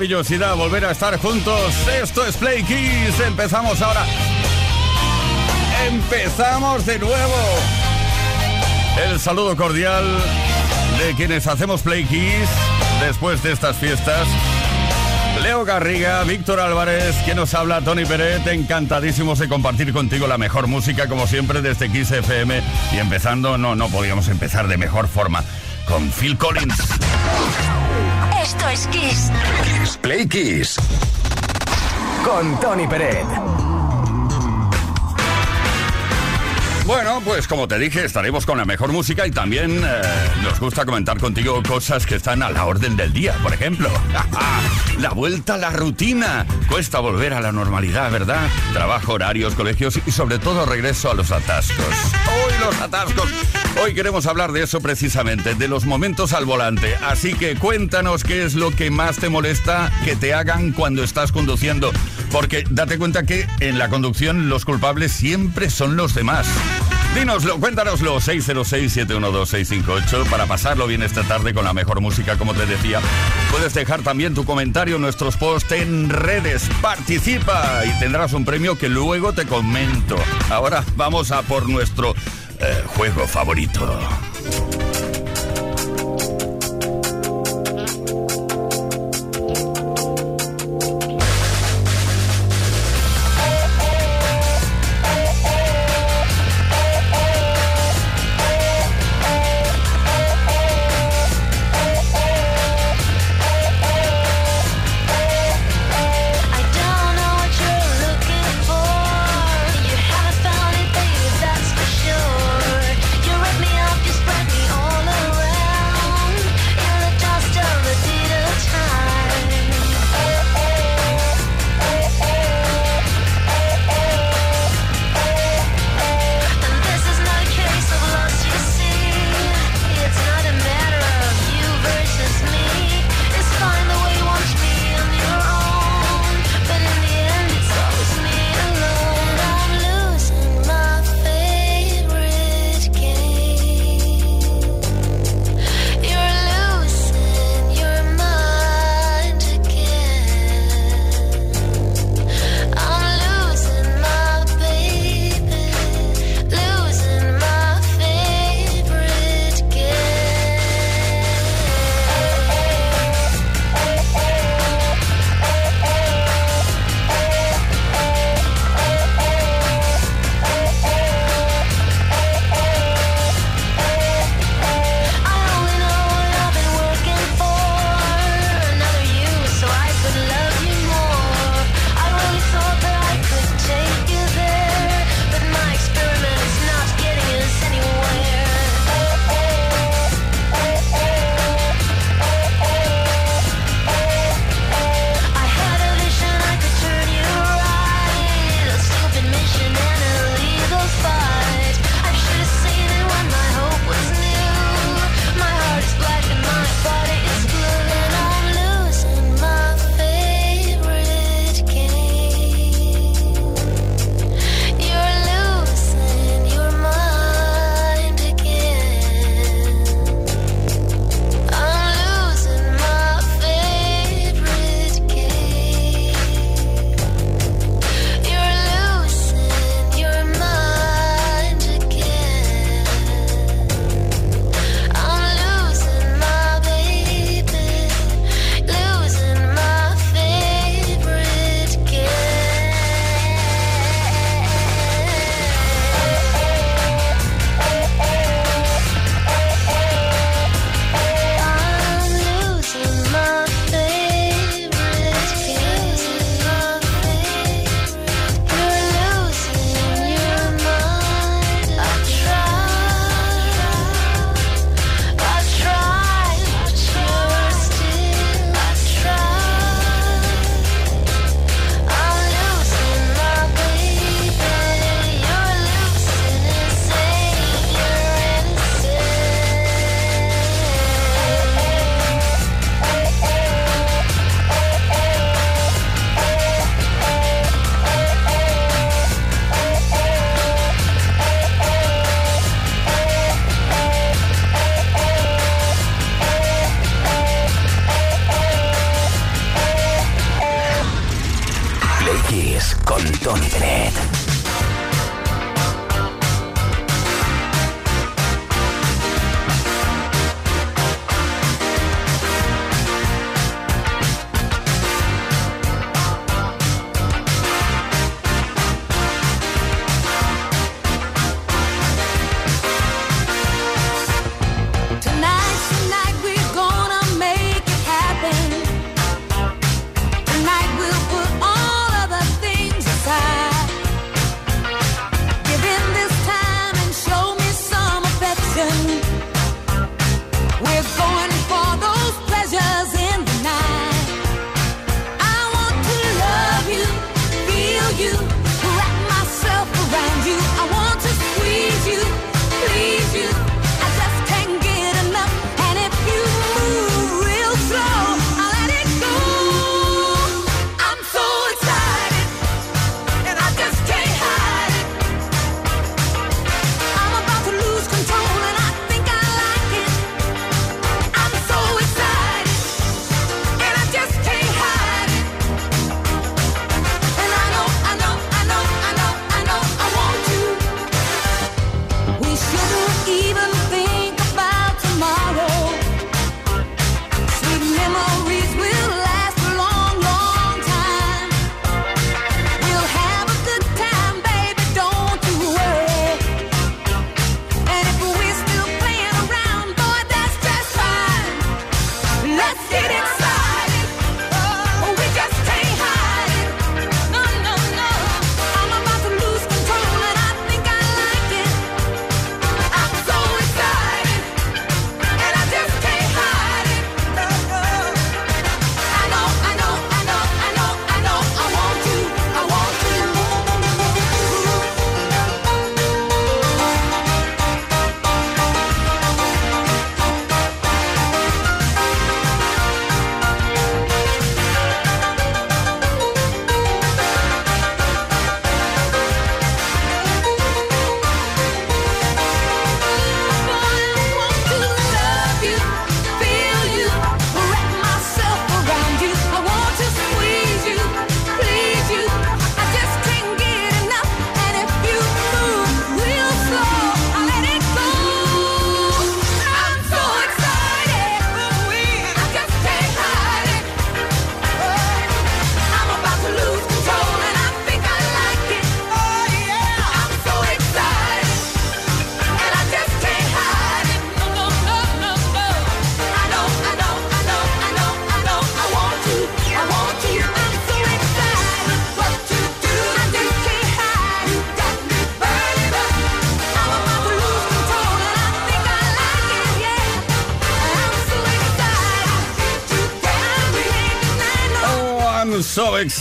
Maravillosidad volver a estar juntos. Esto es Play Kiss. Empezamos ahora. Empezamos de nuevo. El saludo cordial de quienes hacemos Play Kiss después de estas fiestas. Leo Garriga, Víctor Álvarez, quien nos habla, Tony Peret, encantadísimos de compartir contigo la mejor música, como siempre, desde Kiss FM. Y empezando, no, no podíamos empezar de mejor forma, con Phil Collins. Esto es Kiss. Kiss Play Kiss. con Tony Peret. Bueno, pues como te dije, estaremos con la mejor música y también eh, nos gusta comentar contigo cosas que están a la orden del día. Por ejemplo, la vuelta a la rutina. Cuesta volver a la normalidad, ¿verdad? Trabajo, horarios, colegios y sobre todo regreso a los atascos. Hoy los atascos. Hoy queremos hablar de eso precisamente, de los momentos al volante. Así que cuéntanos qué es lo que más te molesta que te hagan cuando estás conduciendo. Porque date cuenta que en la conducción los culpables siempre son los demás. Dínoslo, cuéntanoslo, 606-712-658 para pasarlo bien esta tarde con la mejor música, como te decía. Puedes dejar también tu comentario en nuestros posts en redes. Participa y tendrás un premio que luego te comento. Ahora vamos a por nuestro eh, juego favorito.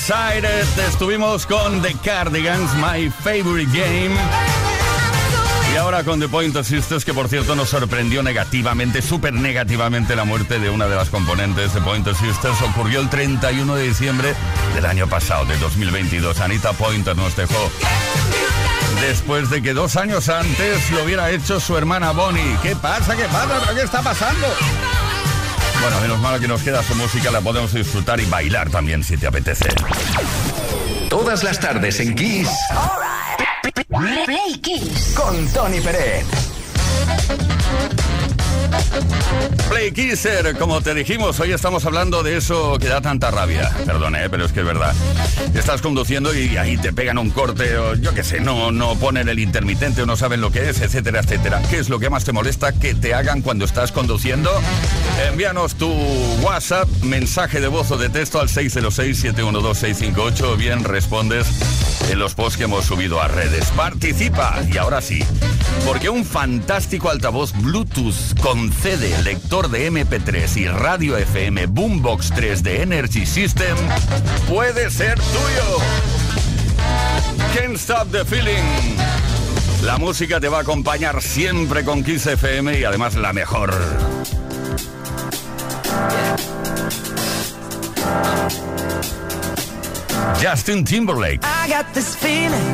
Excited. Estuvimos con The Cardigans, My Favorite Game. Y ahora con The Pointer Sisters, que por cierto nos sorprendió negativamente, súper negativamente la muerte de una de las componentes de Pointer Sisters. Ocurrió el 31 de diciembre del año pasado, de 2022. Anita Pointer nos dejó después de que dos años antes lo hubiera hecho su hermana Bonnie. ¿Qué pasa? ¿Qué pasa? ¿Qué está pasando? Bueno, menos mal que nos queda su música, la podemos disfrutar y bailar también si te apetece. Todas las tardes en Kiss. Play Kiss. Con Tony Pérez. Play Kisser, como te dijimos, hoy estamos hablando de eso que da tanta rabia. Perdone, ¿eh? pero es que es verdad. Estás conduciendo y ahí te pegan un corte o yo qué sé, no, no ponen el intermitente o no saben lo que es, etcétera, etcétera. ¿Qué es lo que más te molesta que te hagan cuando estás conduciendo? Envíanos tu WhatsApp, mensaje de voz o de texto al 606-712-658 o bien respondes en los posts que hemos subido a redes. Participa y ahora sí, porque un fantástico altavoz Bluetooth con CD, lector de MP3 y radio FM Boombox 3 de Energy System puede ser tuyo. Can't Stop the Feeling. La música te va a acompañar siempre con Kiss FM y además la mejor. Justin Timberlake. I got this feeling.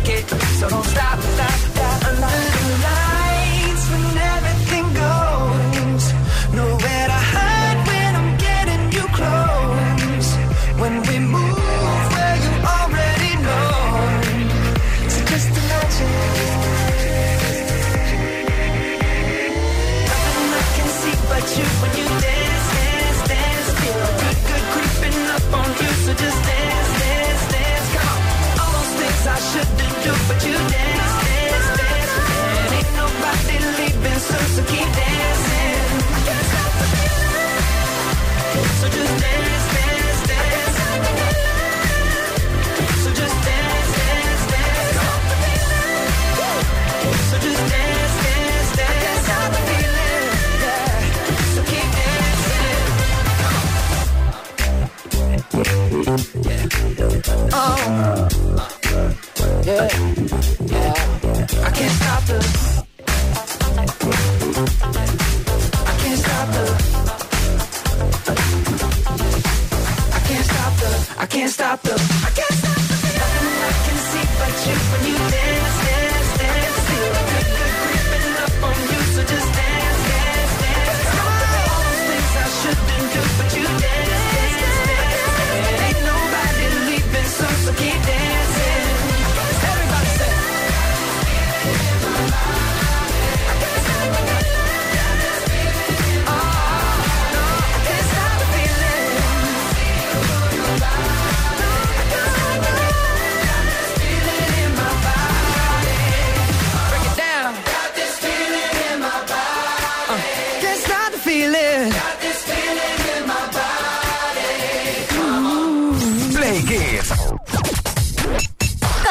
so don't stop, stop, stop.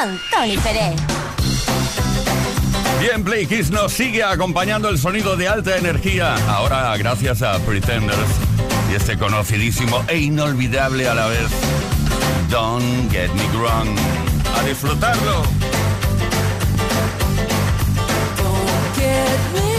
Con Tony Pérez. Bien, Play Kiss nos sigue acompañando el sonido de alta energía. Ahora, gracias a Pretenders y este conocidísimo e inolvidable a la vez. Don't get me wrong. A disfrutarlo. Don't get me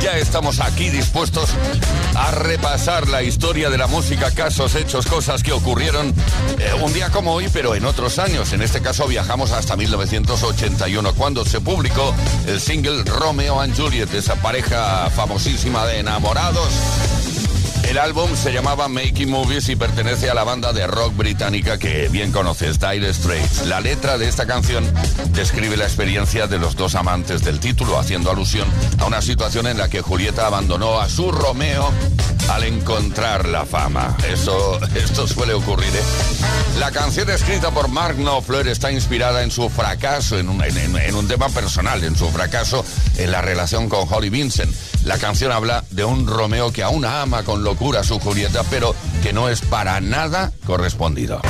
ya estamos aquí dispuestos a repasar la historia de la música, casos, hechos, cosas que ocurrieron eh, un día como hoy, pero en otros años. En este caso viajamos hasta 1981, cuando se publicó el single Romeo and Juliet, esa pareja famosísima de enamorados. El álbum se llamaba Making Movies y pertenece a la banda de rock británica que bien conoces, Dire Straits. La letra de esta canción describe la experiencia de los dos amantes del título, haciendo alusión a una situación en la que Julieta abandonó a su Romeo al encontrar la fama. Eso, esto suele ocurrir, ¿eh? La canción escrita por Mark Knopfler está inspirada en su fracaso, en un, en- un tema personal, en su fracaso en la relación con Holly Vincent. La canción habla de un Romeo que aún ama con locura a su Julieta, pero que no es para nada correspondido.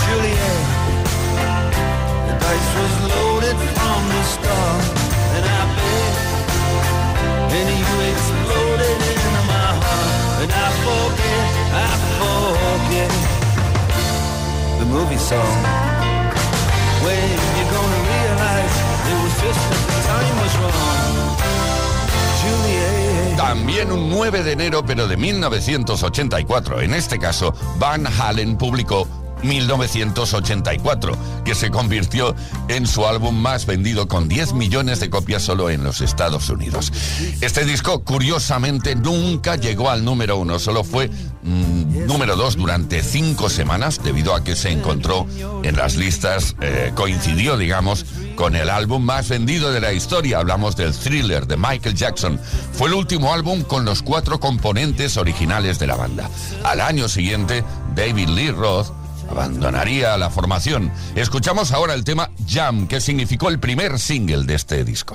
Juliet, También un 9 de enero, pero de 1984. En este caso, Van Halen publicó 1984, que se convirtió en su álbum más vendido con 10 millones de copias solo en los Estados Unidos. Este disco, curiosamente, nunca llegó al número uno, solo fue mm, número dos durante cinco semanas, debido a que se encontró en las listas, eh, coincidió, digamos, con el álbum más vendido de la historia. Hablamos del thriller de Michael Jackson. Fue el último álbum con los cuatro componentes originales de la banda. Al año siguiente, David Lee Roth abandonaría la formación. Escuchamos ahora el tema Jam, que significó el primer single de este disco.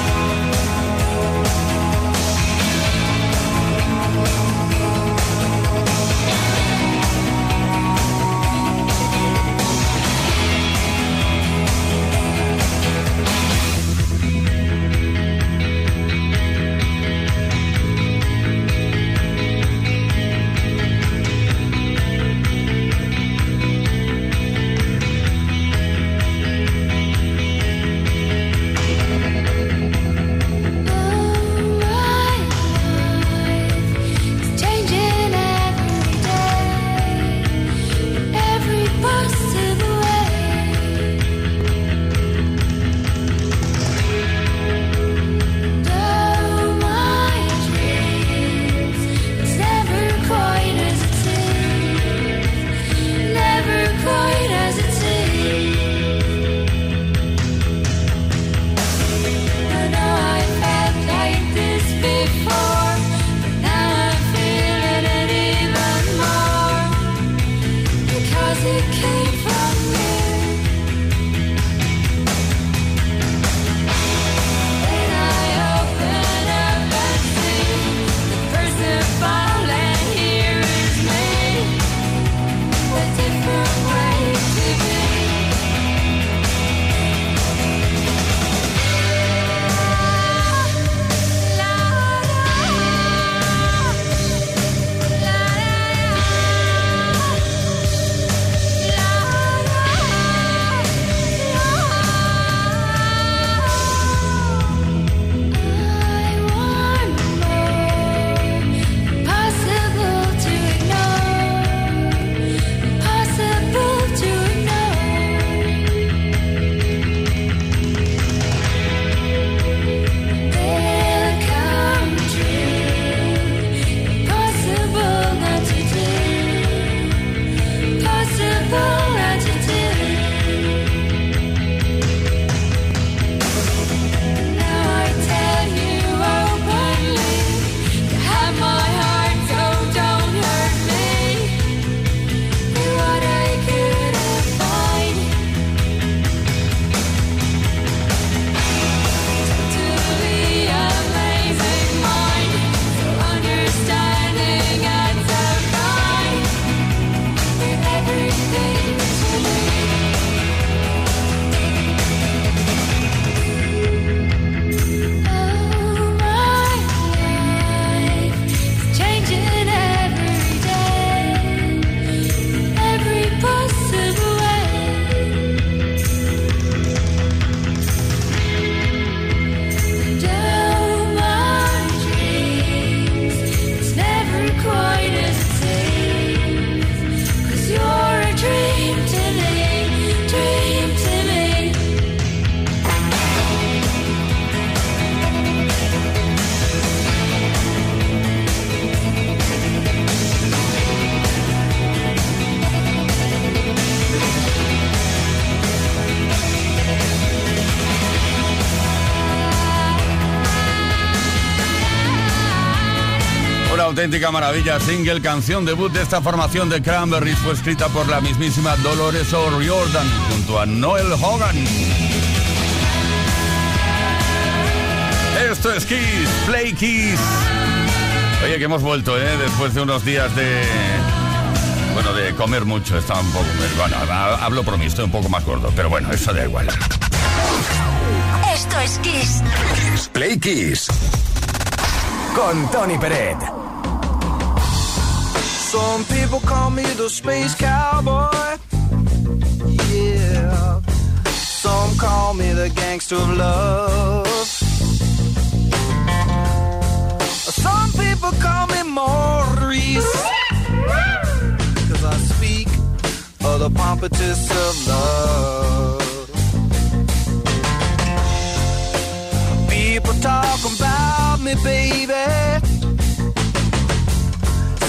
Auténtica maravilla, single, canción debut de esta formación de Cranberries fue escrita por la mismísima Dolores O'Riordan junto a Noel Hogan. Esto es Kiss, Play Kiss. Oye, que hemos vuelto, ¿eh? Después de unos días de... Bueno, de comer mucho, estaba un poco... Bueno, ha- hablo por mí, estoy un poco más gordo, pero bueno, eso da igual. Esto es Kiss. Play Kiss. Con Tony Peret. Some people call me the space cowboy. Yeah. Some call me the gangster of love. Some people call me Maurice. Cause I speak of the pompatus of love. People talk about me, baby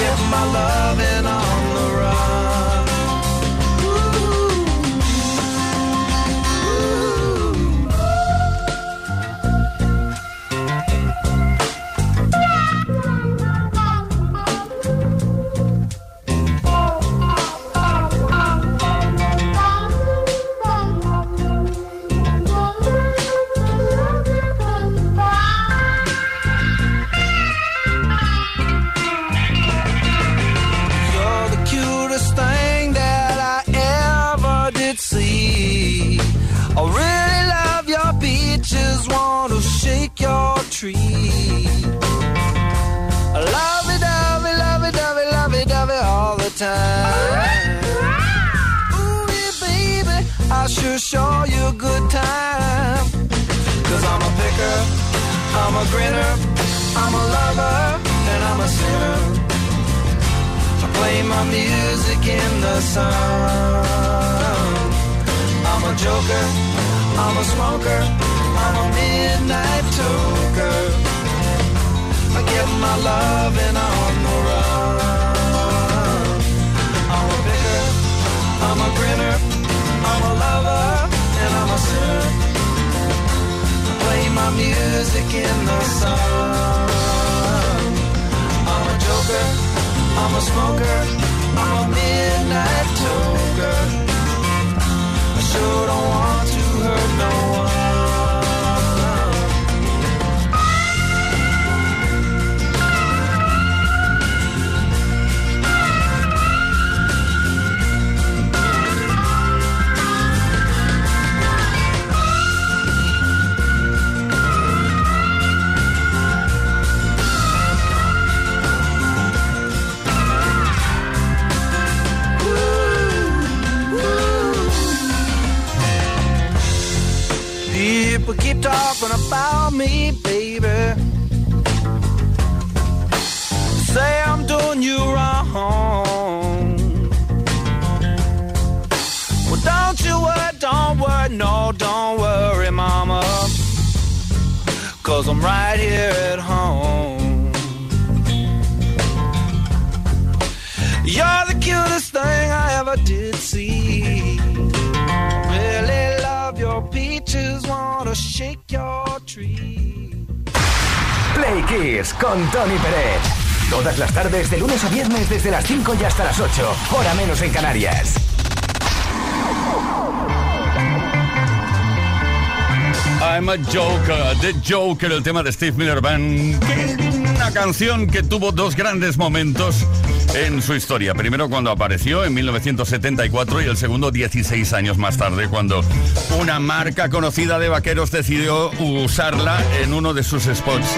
I get my loving on the tardes, de lunes a viernes, desde las 5 y hasta las 8. Hora menos en Canarias. I'm a Joker, The Joker, el tema de Steve Miller Band. Una canción que tuvo dos grandes momentos en su historia. Primero cuando apareció en 1974 y el segundo 16 años más tarde cuando una marca conocida de vaqueros decidió usarla en uno de sus spots.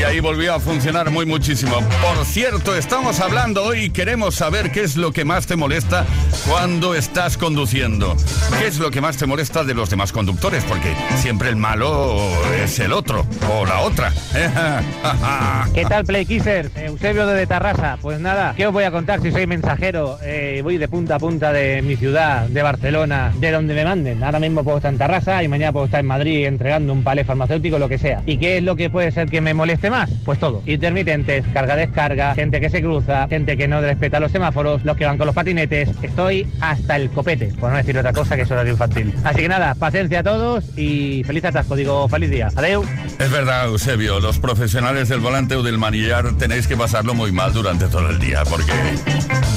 Y ahí volvió a funcionar muy muchísimo. Por cierto, estamos hablando hoy queremos saber qué es lo que más te molesta cuando estás conduciendo. ¿Qué es lo que más te molesta de los demás conductores? Porque siempre el malo es el otro o la otra. ¿Qué tal, Play Kisser? Eusebio de Tarrasa. Pues nada, ¿qué os voy a contar si soy mensajero? Eh, voy de punta a punta de mi ciudad, de Barcelona, de donde me manden. Ahora mismo puedo estar en Tarrasa y mañana puedo estar en Madrid entregando un palé farmacéutico, lo que sea. ¿Y qué es lo que puede ser que me moleste más? Pues todo. Intermitentes, carga-descarga, gente que se cruza, gente que no respeta los semáforos, los que van con los patinetes. Estoy hasta el copete, por no decir otra cosa que es horario infantil. Así que nada, paciencia a todos y feliz atasco. Digo, feliz día. Adeu. Es verdad, Eusebio, los profesionales del volante o del manillar tenéis que pasarlo muy mal durante todo el día, porque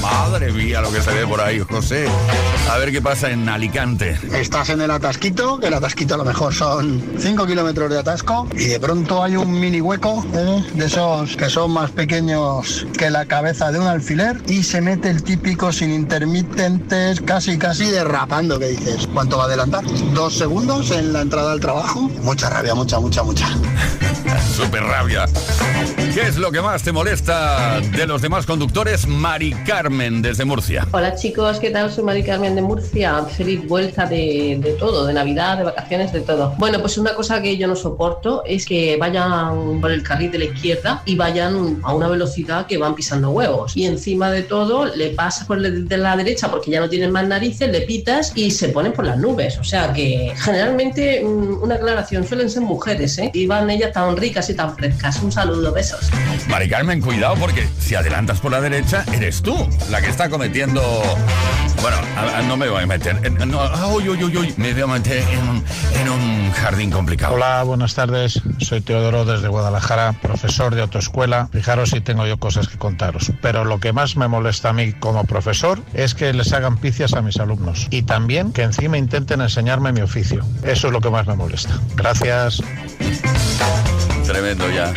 Madre mía, lo que se ve por ahí, José. A ver qué pasa en Alicante. Estás en el atasquito, que el atasquito a lo mejor son 5 kilómetros de atasco y de pronto hay un mini hueco ¿eh? de esos que son más pequeños que la cabeza de un alfiler y se mete el típico sin intermitentes casi casi derrapando que dices. ¿Cuánto va a adelantar? Dos segundos en la entrada al trabajo. Mucha rabia, mucha, mucha, mucha. Super rabia. ¿Qué es lo que más te molesta de los demás conductores? Mari Carmen desde Murcia. Hola chicos, ¿qué tal? Soy Mari Carmen de Murcia. Feliz vuelta de, todo, de Navidad, de vacaciones, de todo. Bueno, pues una cosa que yo no soporto es que vayan por el carril de la izquierda y vayan a una velocidad que van pisando huevos. Y encima de todo le pasas por de la derecha porque ya no tienen más narices, le pitas y se ponen por las nubes. O sea que generalmente, mm, una aclaración, suelen ser mujeres, ¿eh? Y van ellas tan ricas y tan frescas. Un saludo, besos. Mari Carmen, cuidado porque si adelantas por la derecha, eres tú la que está cometiendo... Bueno, a- a- no me voy a meter... en- no, uy, me voy a meter en un, en un jardín complicado. Hola, buenas tardes. Soy Teodoro desde Guadalajara, profesor de autoescuela. Fijaros si tengo yo cosas que contaros. Pero lo que más me molesta a mí como profesor es que les hagan picias a mis alumnos. Y también que encima intenten enseñarme mi oficio. Eso es lo que más me molesta. Gracias. Tremendo ya.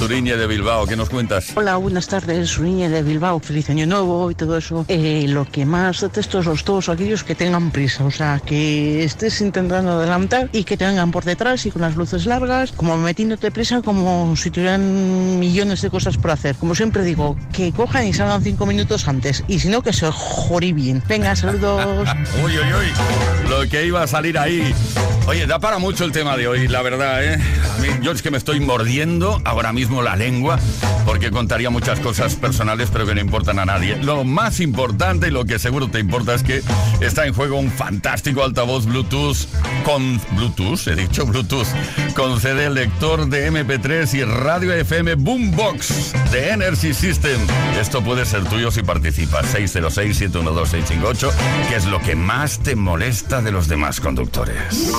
Zuriñe de Bilbao, ¿qué nos cuentas? Hola, buenas tardes, Niña de Bilbao, feliz año nuevo y todo eso. Eh, lo que más detesto son todos aquellos que tengan prisa, o sea, que estés intentando adelantar y que te vengan por detrás y con las luces largas, como metiéndote prisa como si tuvieran millones de cosas por hacer. Como siempre digo, que cojan y salgan cinco minutos antes y si no, que se jori bien. Venga, saludos. Uy, uy, uy. Lo que iba a salir ahí. Oye, da para mucho el tema de hoy, la verdad, ¿eh? A mí, yo es que me estoy mordiendo ahora mismo la lengua porque contaría muchas cosas personales pero que no importan a nadie. Lo más importante y lo que seguro te importa es que está en juego un fantástico altavoz Bluetooth con Bluetooth, he dicho Bluetooth, con CD lector de MP3 y radio FM Boombox de Energy System. Esto puede ser tuyo si participas. 606-712-658, que es lo que más te molesta de los demás conductores.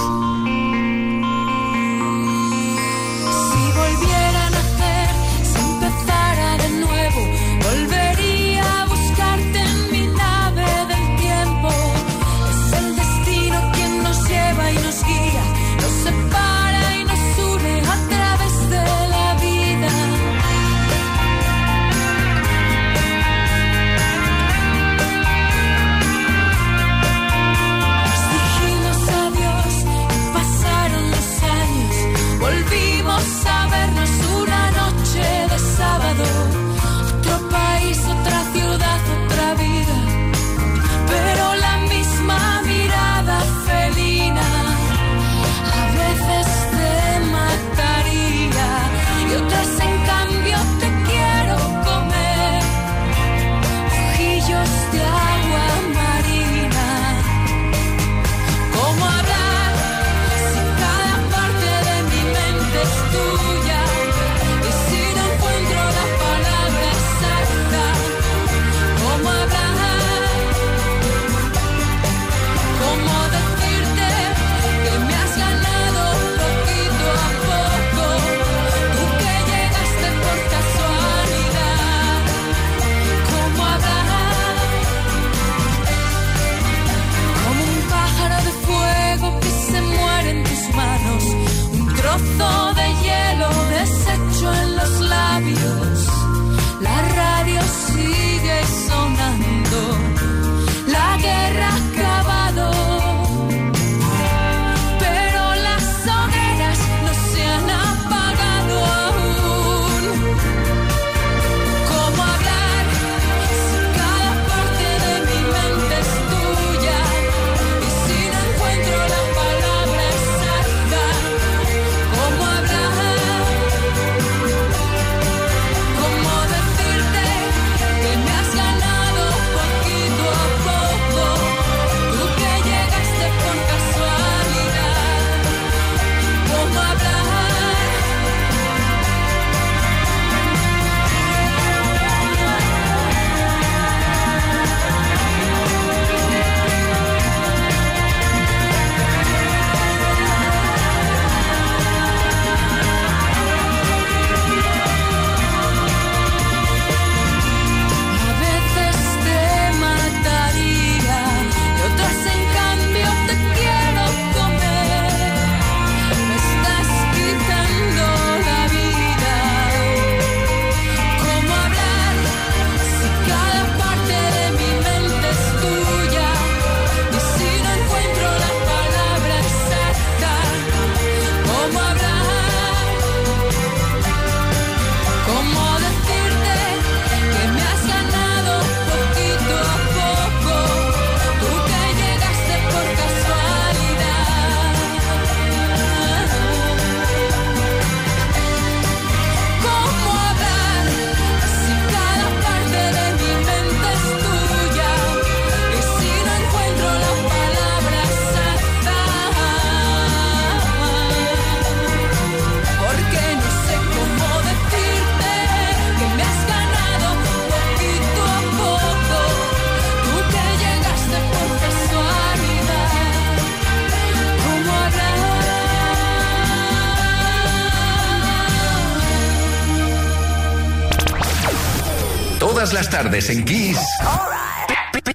las tardes en Kiss.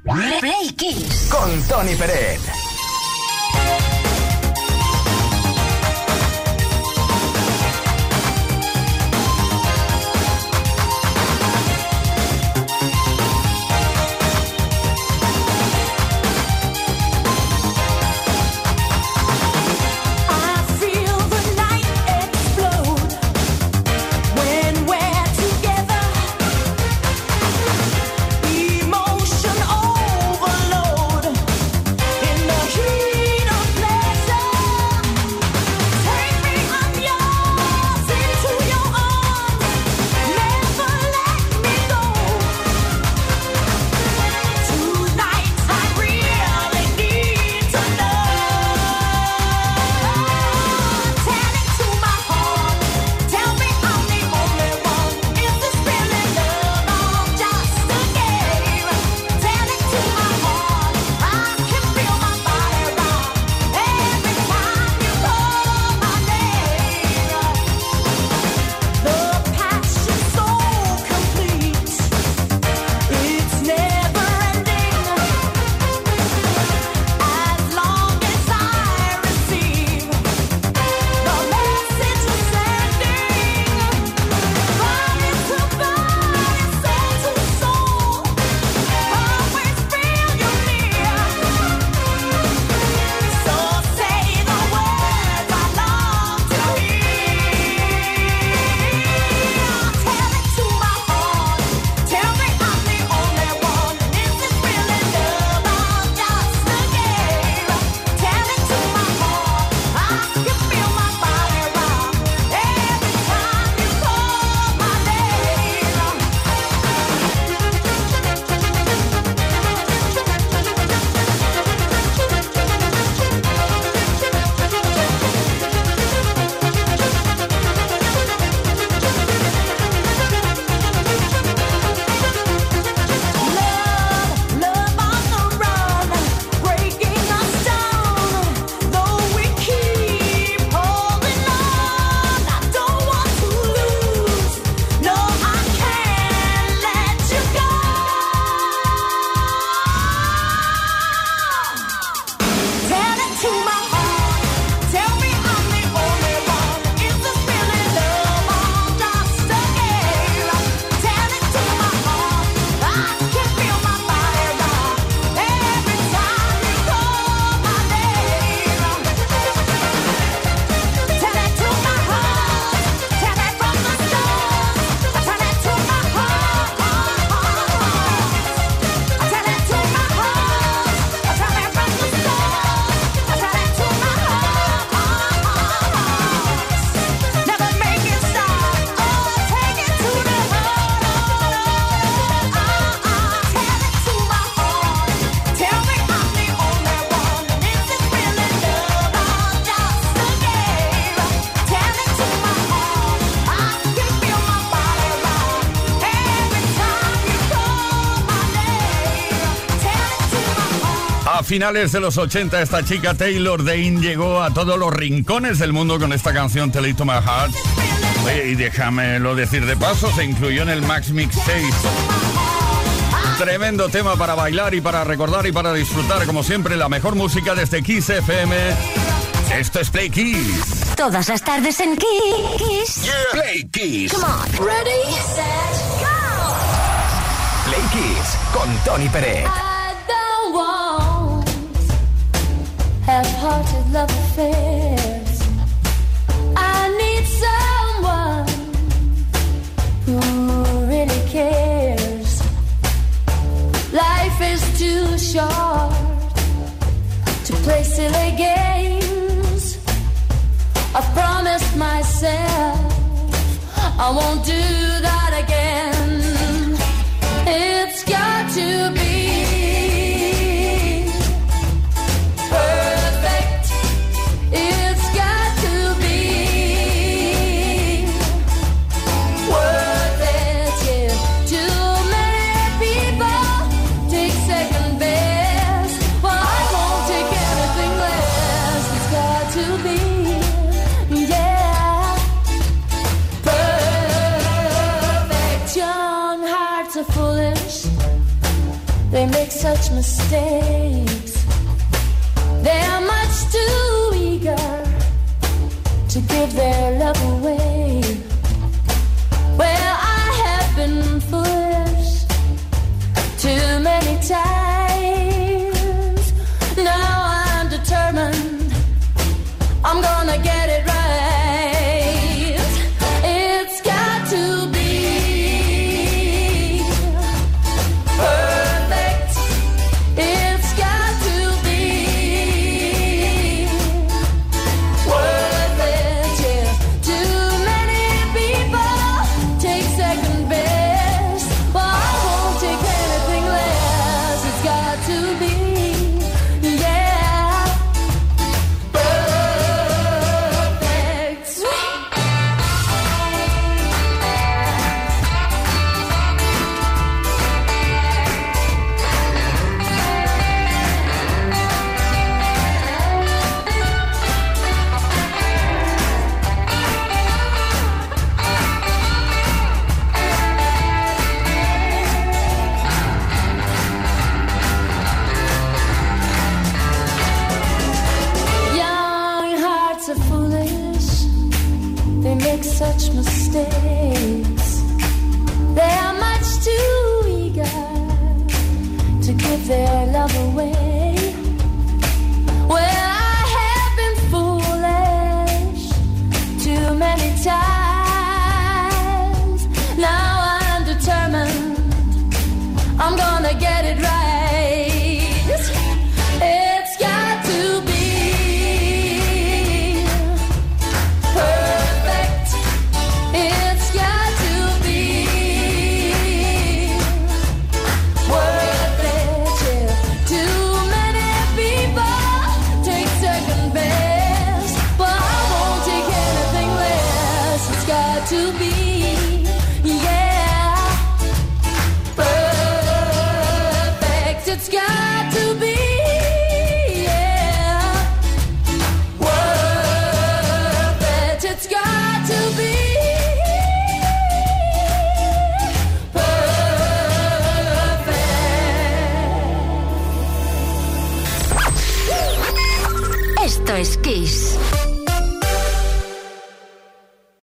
Right. Play Kiss. Con Tony Pérez. finales de los 80 esta chica Taylor Dane llegó a todos los rincones del mundo con esta canción Tell It To My Heart. Decir de paso, se incluyó en el Max Mix 6. Tremendo tema para bailar y para recordar y para disfrutar, como siempre, la mejor música desde Kiss FM. Esto es Play Kiss. Todas las tardes en Kiss. Play Kiss. Come on. Ready, set, go. Play Kiss con Tony Pérez. hearted love affairs. I need someone who really cares. Life is too short to play silly games. I've promised myself I won't do.